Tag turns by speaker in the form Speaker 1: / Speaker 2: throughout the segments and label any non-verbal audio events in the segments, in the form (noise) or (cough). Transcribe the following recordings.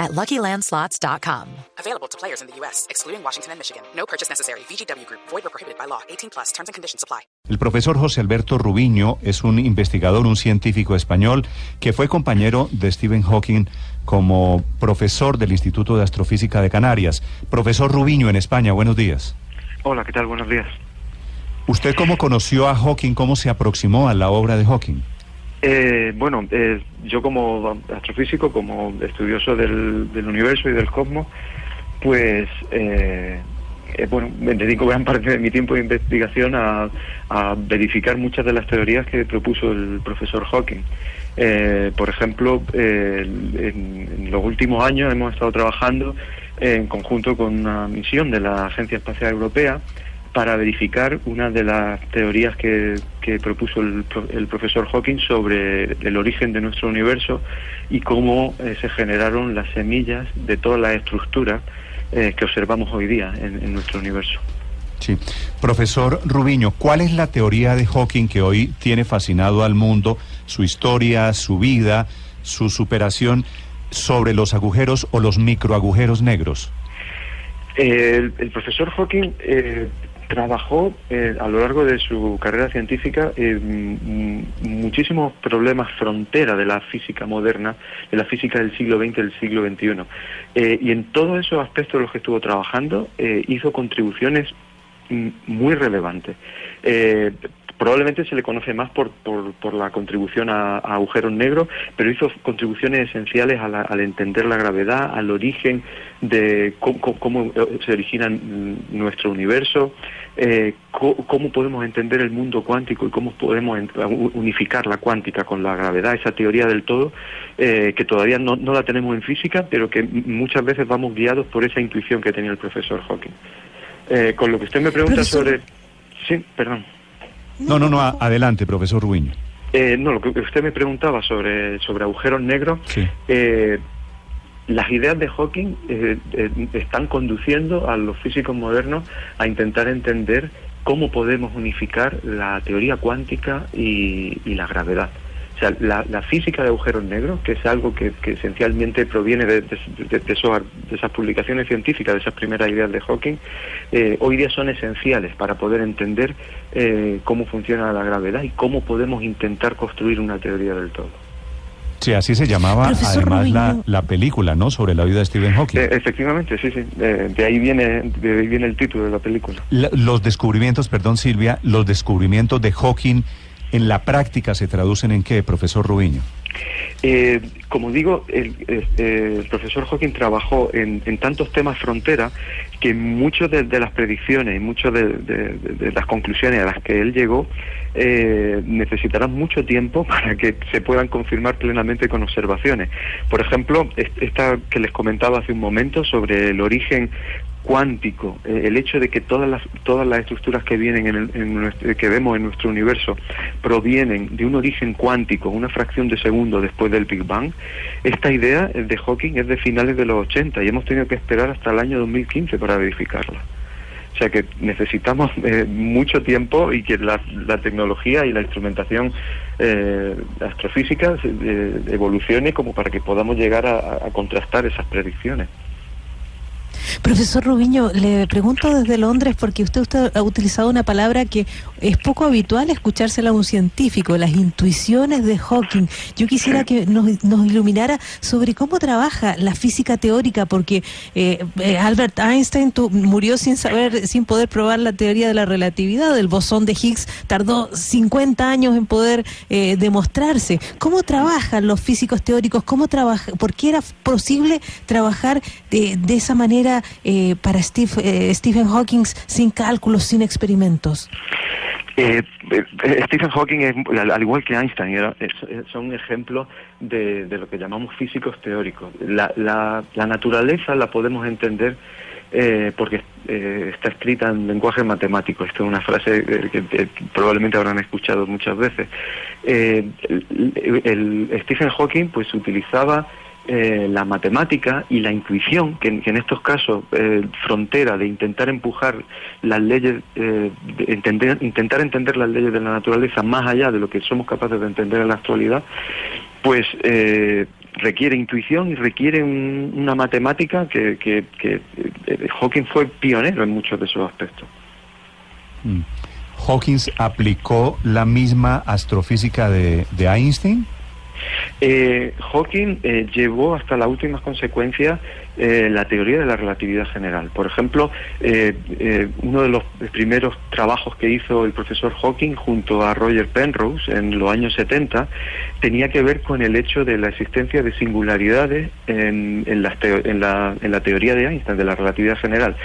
Speaker 1: at LuckyLandSlots.com.
Speaker 2: Available to players in the U.S., excluding Washington and Michigan. No purchase necessary. VGW Group. Void or prohibited by law. 18 plus. Terms and conditions apply.
Speaker 3: El profesor José Alberto Rubiño es un investigador, un científico español que fue compañero de Stephen Hawking como profesor del Instituto de Astrofísica de Canarias. Profesor Rubiño en España, buenos días.
Speaker 4: Hola, ¿qué tal? Buenos días.
Speaker 3: ¿Usted cómo conoció a Hawking? ¿Cómo se aproximó a la obra de Hawking?
Speaker 4: Eh, bueno, eh, yo como astrofísico, como estudioso del, universo y del cosmos, pues eh, eh, bueno, me dedico gran parte de mi tiempo de investigación a, verificar muchas de las teorías que propuso el profesor Hawking. Eh, por ejemplo, en, en los últimos años hemos estado trabajando en conjunto con una misión de la Agencia Espacial Europea para verificar una de las teorías que, que propuso el, el profesor Hawking sobre el origen de nuestro universo y cómo eh, se generaron las semillas de todas las estructuras eh, que observamos hoy día en, en nuestro universo.
Speaker 3: Sí. Profesor Rubiño, ¿cuál es la teoría de Hawking que hoy tiene fascinado al mundo, su historia, su vida, su superación sobre los agujeros o los microagujeros negros?
Speaker 4: Eh, el, el profesor Hawking eh, trabajó eh, a lo largo de su carrera científica en muchísimos problemas frontera de la física moderna, de la física del siglo XX del siglo XXI. Eh, y en todos esos aspectos en los que estuvo trabajando eh, hizo contribuciones mm, muy relevantes. Probablemente se le conoce más por, por, por la contribución a, a agujeros negros, pero hizo contribuciones esenciales a la- al entender la gravedad, al origen de cómo, cómo- eh, se origina nuestro universo, eh, cómo podemos entender el mundo cuántico y cómo podemos unificar la cuántica con la gravedad, esa teoría del todo, eh, que todavía no, no la tenemos en física, pero que muchas veces vamos guiados por esa intuición que tenía el profesor Hawking. Eh, con lo que usted me pregunta
Speaker 5: Profesor.
Speaker 4: sobre... Sí, perdón.
Speaker 3: No, no, no, adelante, profesor Rubiño.
Speaker 4: Eh, no, lo que usted me preguntaba sobre, sobre agujeros negros,
Speaker 3: Sí.
Speaker 4: eh, las ideas de Hawking eh, eh, están conduciendo a los físicos modernos a intentar entender cómo podemos unificar la teoría cuántica y, y la gravedad. O sea, la, la física de agujeros negros, que es algo que, que esencialmente proviene de, de- de- de esos- de esas publicaciones científicas, de esas primeras ideas de Hawking, eh, hoy día son esenciales para poder entender eh, cómo funciona la gravedad y cómo podemos intentar construir una teoría del todo.
Speaker 3: Sí, así se llamaba
Speaker 5: Profesor
Speaker 3: además la, la película, ¿no? Sobre la vida de Stephen Hawking.
Speaker 4: Eh, efectivamente, sí, sí. Eh, de ahí viene, de ahí viene el título de la película.
Speaker 3: La- los descubrimientos, perdón Silvia, los descubrimientos de Hawking en la práctica se traducen en qué, profesor Rubiño?
Speaker 4: Eh, como digo, el, eh, el profesor Hawking trabajó en, tantos temas frontera que muchas de, las predicciones y muchas de, de- las conclusiones a las que él llegó eh, necesitarán mucho tiempo (laughs) para que se puedan confirmar plenamente con observaciones. Por ejemplo, est- esta que les comentaba hace un momento sobre el origen cuántico, eh, el hecho de que todas las todas las estructuras que vienen en, el- en nuestro- que vemos en nuestro universo provienen de un origen cuántico, una fracción de segundo después del Big Bang. Esta idea de Hawking es de finales de los 80 y hemos tenido que esperar hasta el año 2015 para verificarla. O sea que necesitamos eh, mucho tiempo y que la, la tecnología y la instrumentación eh, astrofísica eh, evolucione como para que podamos llegar a contrastar esas predicciones.
Speaker 5: Profesor Rubiño, le pregunto desde Londres porque usted, usted ha utilizado una palabra que es poco habitual escuchársela a un científico, las intuiciones de Hawking. Yo quisiera que nos, nos iluminara sobre cómo trabaja la física teórica, porque eh, eh, Albert Einstein tu- murió sin saber, sin poder probar la teoría de la relatividad, el bosón de Higgs tardó 50 años en poder eh, demostrarse. ¿Cómo trabajan los físicos teóricos? ¿Cómo trabaja? ¿Por qué era posible trabajar de, de esa manera eh, para Steve, eh, Stephen Hawking sin cálculos, sin experimentos?
Speaker 4: Eh, eh, Stephen Hawking, es, al, al igual que Einstein, era- es- son ejemplos de, de lo que llamamos físicos teóricos. La, la- la naturaleza la podemos entender eh, porque eh, está escrita en lenguaje matemático. Esto es una frase que, probablemente habrán escuchado muchas veces. el, Stephen Hawking pues utilizaba la matemática y la intuición, que, en estos casos frontera de intentar empujar las leyes, entender, intentar entender las leyes de la naturaleza más allá de lo que somos capaces de entender en la actualidad, pues requiere intuición y requiere una matemática que, que, eh, Hawking fue pionero en muchos de esos aspectos.
Speaker 3: Mm. ¿Hawking aplicó la misma astrofísica de, de Einstein?
Speaker 4: Eh, Hawking eh, llevó hasta las últimas consecuencias eh, la teoría de la relatividad general. Por ejemplo, eh, eh, uno de los primeros trabajos que hizo el profesor Hawking junto a Roger Penrose en los años 70 tenía que ver con el hecho de la existencia de singularidades en, la, en la, teoría de Einstein, de la relatividad general.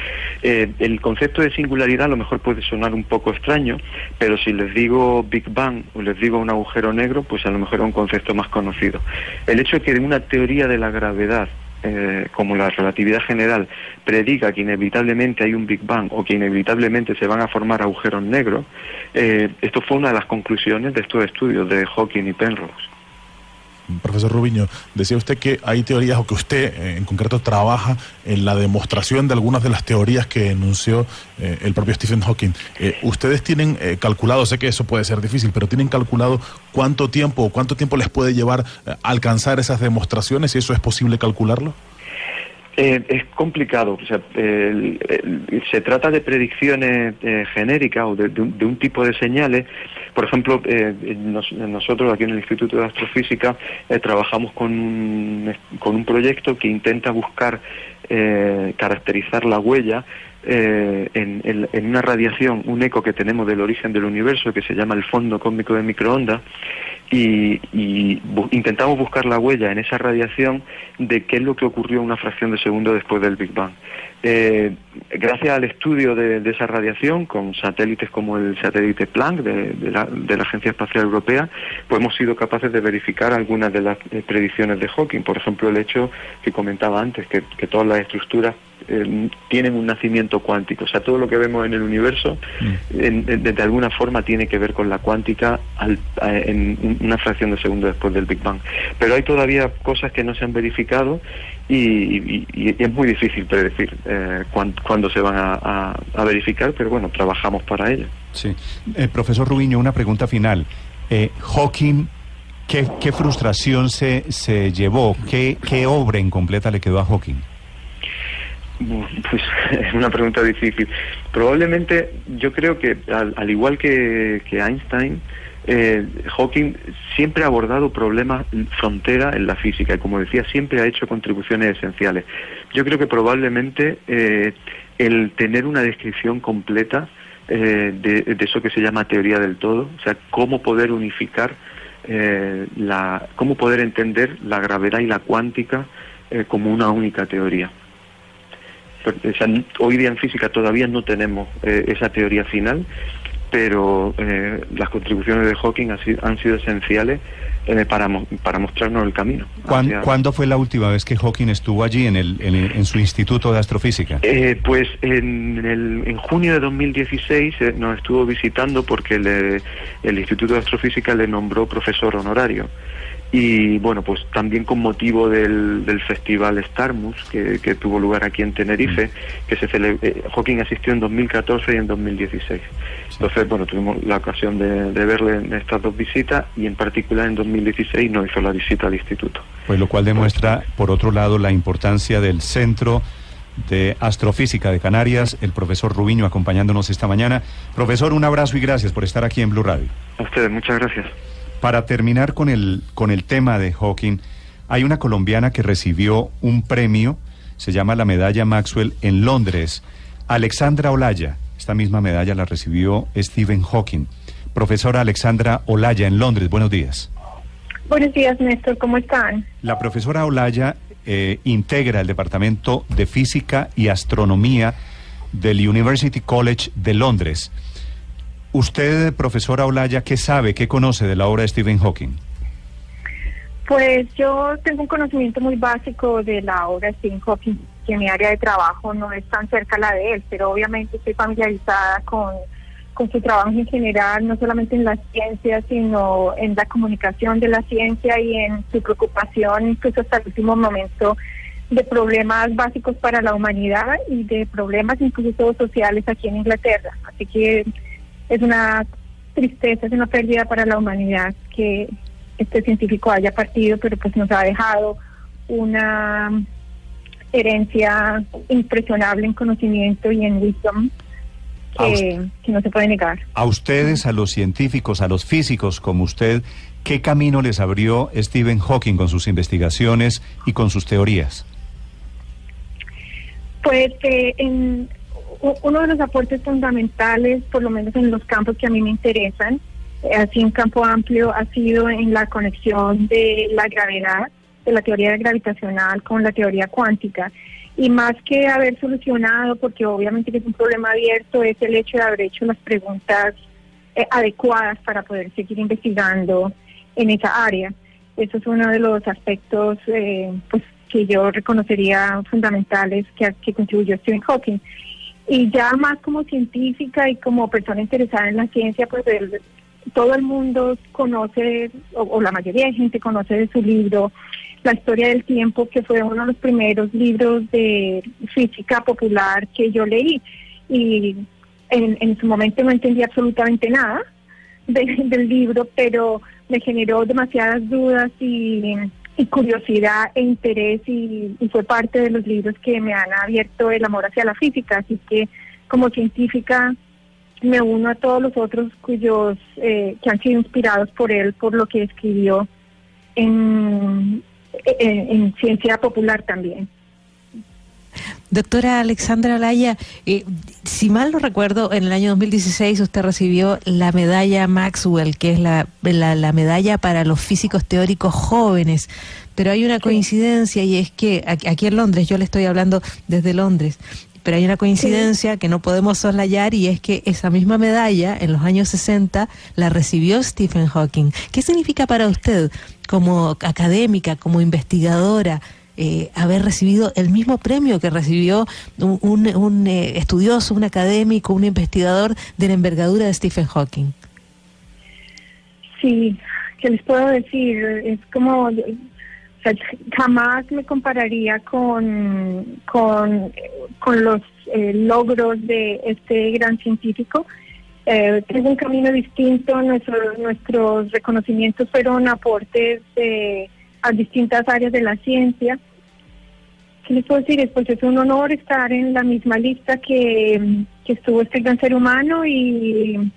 Speaker 4: el concepto de singularidad a lo mejor puede sonar un poco extraño, pero si les digo Big Bang o les digo un agujero negro, pues a lo mejor es un concepto más conocido. El hecho de que una teoría de la gravedad eh, como la relatividad general predica que inevitablemente hay un Big Bang o que inevitablemente se van a formar agujeros negros, eh, esto fue una de las conclusiones de estos estudios de Hawking y Penrose.
Speaker 6: Profesor Rubiño, decía usted que hay teorías o que usted eh, en concreto trabaja en la demostración de algunas de las teorías que enunció eh, el propio Stephen Hawking. Eh, ¿Ustedes tienen calculado, sé que eso puede ser difícil, pero tienen calculado cuánto tiempo o cuánto tiempo les puede llevar alcanzar esas demostraciones y eso es posible calcularlo?
Speaker 4: Es complicado. se trata de predicciones genéricas o de, un, tipo de señales por ejemplo, eh, nosotros aquí en el Instituto de Astrofísica eh, trabajamos con un, con un proyecto que intenta buscar eh, caracterizar la huella en, una radiación, un eco que tenemos del origen del universo que se llama el fondo cósmico de microondas y, intentamos buscar la huella en esa radiación de qué es lo que ocurrió una fracción de segundo después del Big Bang. Eh, gracias al estudio de, esa radiación con satélites como el satélite Planck de, la, Agencia Espacial Europea, pues hemos sido capaces de verificar algunas de las eh, predicciones de Hawking. Por ejemplo, el hecho que comentaba antes, que, todas las estructuras eh, tienen un nacimiento cuántico. O sea, todo lo que vemos en el universo, mm. de, alguna forma, tiene que ver con la cuántica en una fracción de segundo después del Big Bang. Pero hay todavía cosas que no se han verificado y, es muy difícil predecir eh, cuándo, se van a, verificar, pero bueno, trabajamos para ello.
Speaker 3: Sí. Eh, profesor Rubiño, una pregunta final. Eh, Hawking, ¿qué, ¿qué, frustración se, se llevó? ¿Qué, ¿Qué obra incompleta le quedó a Hawking?
Speaker 4: Pues (laughs) es una pregunta difícil. Probablemente yo creo que al, igual que, que Einstein, eh, Hawking siempre ha abordado problemas frontera en la física y como decía siempre ha hecho contribuciones esenciales. Yo creo que probablemente eh, el tener una descripción completa eh, de, eso que se llama teoría del todo, o sea, cómo poder unificar la, cómo poder entender la gravedad y la cuántica como una única teoría. hoy día en física todavía no tenemos esa teoría final, pero eh, las contribuciones de Hawking han sido, esenciales eh, para, para mostrarnos el camino.
Speaker 3: ¿Cuándo, fue la última vez que Hawking estuvo allí en, el, en, su Instituto de Astrofísica?
Speaker 4: Eh, pues en, el, en junio de 2016 nos estuvo visitando porque el Instituto de Astrofísica le nombró profesor honorario y bueno, pues también con motivo del, del festival Starmus que, que, tuvo lugar aquí en Tenerife, mm. que se eh, Hawking asistió en 2014 y en 2016. Entonces, bueno, tuvimos la ocasión de, de, verle en estas dos visitas y en particular en 2016 nos hizo la visita al instituto.
Speaker 3: Pues lo cual demuestra, por otro lado, la importancia del centro de Astrofísica de Canarias, el profesor Rubiño acompañándonos esta mañana. Profesor, un abrazo y gracias por estar aquí en Blue Radio.
Speaker 4: A ustedes, muchas gracias.
Speaker 3: Para terminar con el, con el tema de Hawking, hay una colombiana que recibió un premio, se llama la medalla Maxwell en Londres. Alexandra Olaya, esta misma medalla la recibió Stephen Hawking. Profesora Alexandra Olaya en Londres, buenos días.
Speaker 7: Buenos días, Néstor, ¿cómo están?
Speaker 3: La profesora Olaya eh, integra el Departamento de Física y Astronomía del University College de Londres. Usted, profesora Olaya, ¿qué sabe, qué conoce de la obra de Stephen Hawking?
Speaker 7: Pues yo tengo un conocimiento muy básico de la obra de Stephen Hawking. que mi área de trabajo no es tan cerca la de él, pero obviamente estoy familiarizada con, con su trabajo en general, no solamente en la ciencia, sino en la comunicación de la ciencia y en su preocupación, incluso hasta el último momento, de problemas básicos para la humanidad y de problemas incluso sociales aquí en Inglaterra. Así que es una tristeza, es una pérdida para la humanidad que este científico haya partido, pero pues nos ha dejado una herencia impresionable en conocimiento y en wisdom que, que, no se puede negar.
Speaker 3: A ustedes, a los científicos, a los físicos como usted, ¿qué camino les abrió Stephen Hawking con sus investigaciones y con sus teorías?
Speaker 7: Pues eh, en, uno de los aportes fundamentales, por lo menos en los campos que a mí me interesan, así un campo amplio, ha sido en la conexión de la gravedad, de la teoría gravitacional con la teoría cuántica. Y más que haber solucionado, porque obviamente es un problema abierto, es el hecho de haber hecho las preguntas eh, adecuadas para poder seguir investigando en esa área. Eso es uno de los aspectos eh, pues, que yo reconocería fundamentales que, que contribuyó Stephen Hawking. Y ya más como científica y como persona interesada en la ciencia, pues todo el mundo conoce, o, la mayoría de gente conoce de su libro, La historia del tiempo, que fue uno de los primeros libros de física popular que yo leí. Y en, en su momento no entendí absolutamente nada del libro, pero me generó demasiadas dudas y y curiosidad e interés y, fue parte de los libros que me han abierto el amor hacia la física. Así que como científica me uno a todos los otros cuyos eh, que han sido inspirados por él, por lo que escribió en, en ciencia popular también.
Speaker 5: Doctora Alexandra Laya, eh, si mal no recuerdo, en el año 2016 usted recibió la medalla Maxwell, que es la, la, medalla para los físicos teóricos jóvenes. Pero hay una coincidencia y es que aquí en Londres, yo le estoy hablando desde Londres, pero hay una coincidencia que no podemos soslayar y es que esa misma medalla en los años 60 la recibió Stephen Hawking. ¿Qué significa para usted como académica, como investigadora? Eh, haber recibido el mismo premio que recibió un, eh, estudioso, un académico, un investigador de la envergadura de Stephen Hawking.
Speaker 7: Sí, ¿qué les puedo decir? Es como, jamás me compararía con, con, los eh, logros de este gran científico. es un camino distinto, nuestros reconocimientos fueron aportes de a distintas áreas de la ciencia. ¿Qué les puedo decir? Pues es un honor estar en la misma lista que, estuvo este gran ser humano y,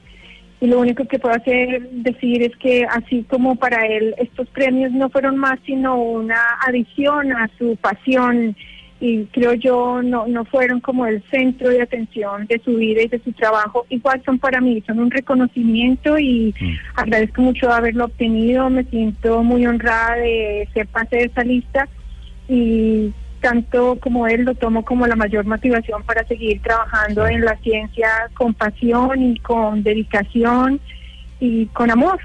Speaker 7: lo único que puedo hacer decir es que así como para él estos premios no fueron más sino una adición a su pasión y creo yo no, no fueron como el centro de atención de su vida y de su trabajo, igual son para mí, son un reconocimiento y mm. agradezco mucho haberlo obtenido, me siento muy honrada de ser parte de esa lista y tanto como él lo tomo como la mayor motivación para seguir trabajando en la ciencia con pasión y con dedicación y con amor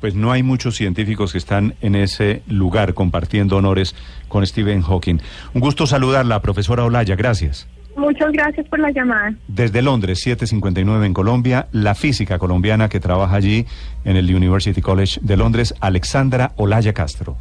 Speaker 3: pues no hay muchos científicos que están en ese lugar compartiendo honores con Stephen Hawking. Un gusto saludarla, profesora Olaya, gracias.
Speaker 7: Muchas gracias por la llamada.
Speaker 3: Desde Londres, 759 en Colombia, la física colombiana que trabaja allí en el University College de Londres, Alexandra Olaya Castro.